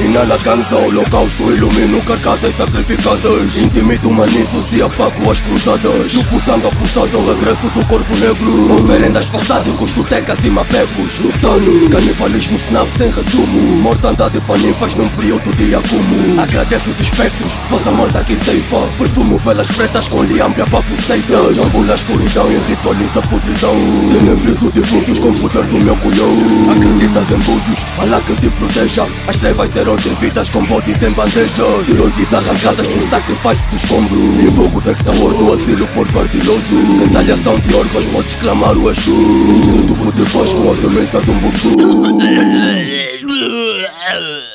Inala cansa, holocausto ilumina carcaças sacrificadas Intimido manito, se apago as cruzadas Chupo sangue apulsado ao regresso do corpo negro Oferendas passadas, costutecas e mapecos Insano, canibalismo snaf sem resumo Mortandade para ninfas num período de acumo Agradeço os espectros, vossa morte aqui ceifa Perfumo velas pretas com liambra para foceitas Jambo na escuridão e ritualiza podridão Tenebres o defuntos com o poder do meu colhão Acreditas em búzios, Alá que te proteja As trevas serão com bodes em bandeja Tiroides arrancadas no sacrifício do escombro Invoco dectador do asilo por partidoso Retaliação de órgãos pode exclamar o Exu. Instinto voz com a demência de um buçu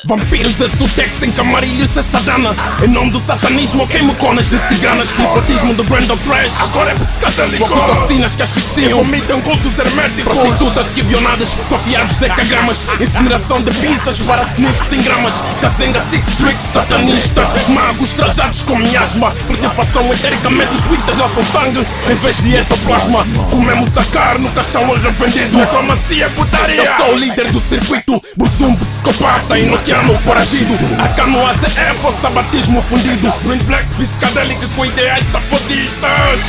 Vampiros da Sutex em camarilhos e sadana. Em nome do satanismo queimo conas de ciganas. Clipatismo do brand of trash Agora é psicadélico toxinas que asfixiam. Vomitam cultos herméticos. Prostitutas quibionadas Confiados decagramas Incineração de pizzas para sniffs em gramas Casenga six street satanistas Magos trajados com miasma Preocupação etericamente os já são sangue Em vez de etoplasma Comemos a carne, o caixão é revendido Reclamacia, putaria Eu sou o líder do circuito Burzum psicopata e noteando foragido A canoa é força batismo fundido Green Black psicadélico com ideais safodistas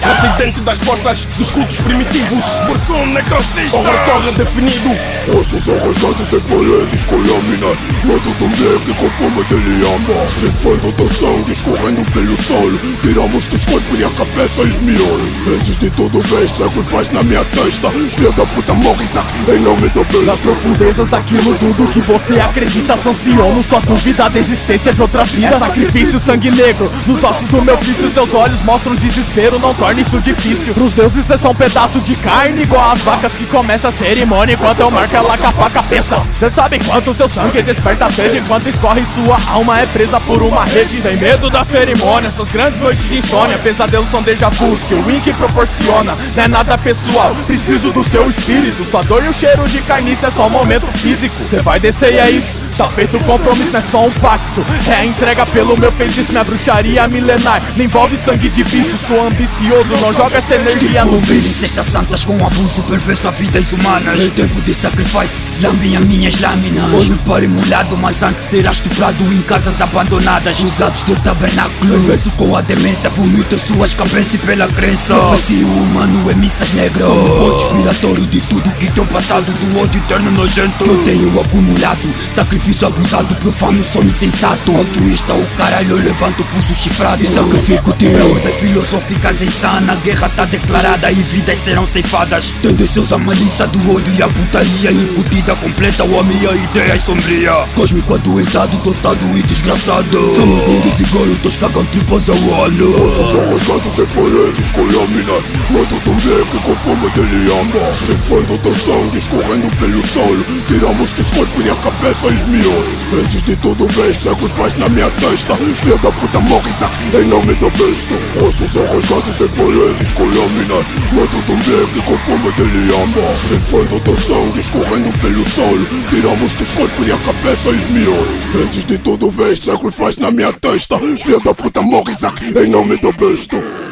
Presidente das forças dos cultos primitivos Burzum necrocista Horror corre definido Rostos são rasgados em paredes com lâminas Mas também que com fome de liamba Estrifando teu sangue escorrendo pelo solo Tiramos dos corpos e a cabeça esmiolo Antes de tudo vês, sacrifício na minha testa Filho da puta morre em nome do bem Nas profundezas daquilo tudo que você acredita Sanciono sua dúvida da existência de outra vida. É sacrifício, sangue negro Nos ossos do meu vício Seus olhos mostram desespero Não torne isso difícil. Pros deuses são um pedaço de carne Igual as vacas que começa a cerimônia Enquanto eu marco ela com a pensa. Cê sabe quanto seu sangue desperta sede Enquanto escorre sua alma é presa por uma rede. Sem medo da cerimônia Essas grandes noites de insônia Pesadelos são déjà vus que o Wink proporciona Não é nada pessoal Preciso do seu espírito. Sua dor e o cheiro de carniça é só um momento físico. Cê vai descer e é isso Tá feito o compromisso, não é só um pacto. É a entrega pelo meu feitiço, minha bruxaria milenar. Não envolve sangue de bicho, sou ambicioso Não joga essa energia no vídeo Cestas santas com abuso perverso a vidas humanas. É tempo de sacrifício, lambem as minhas lâminas. Olho para emulado, mas antes será estuprado Em casas abandonadas, usados de tabernáculo. Perverso com a demência, vomita suas cabeças e pela crença. Vazio humano é missas negras. Como expiratório de tudo que teu passado Do ódio eterno nojento. Que eu tenho acumulado, sacrifício Sacrifício abusado, profano, sou insensato. Altruísta, o caralho, eu levanto o pulso chifrado. E sacrifico-te É ordem filosóficas insana A guerra tá declarada e vidas serão ceifadas. Tendenciosa malícia do ódio e a putaria Incutida, completa, o homem e a ideia é sombria. Cósmico adoentado, dotado e desgraçado. Somos grandes e garotos cagam tripas ao olho são rasgados em paredes com lâminas? Mas eu também que com fome de liamba Refando teu sangue escorrendo pelo solo Tiramos teus corpos e a cabeça Antes de tudo vês, sacrifício na minha testa. Filha da puta morre em nome do besta Rostos são rasgados em paredes com lâminas Mas eu também que com fome de liamba Refando teu sangue escorrendo pelo solo Tiramos teus corpos e a cabeça esmiou Antes de tudo vês, sacrifício na minha testa. Filha da puta morre em nome do besta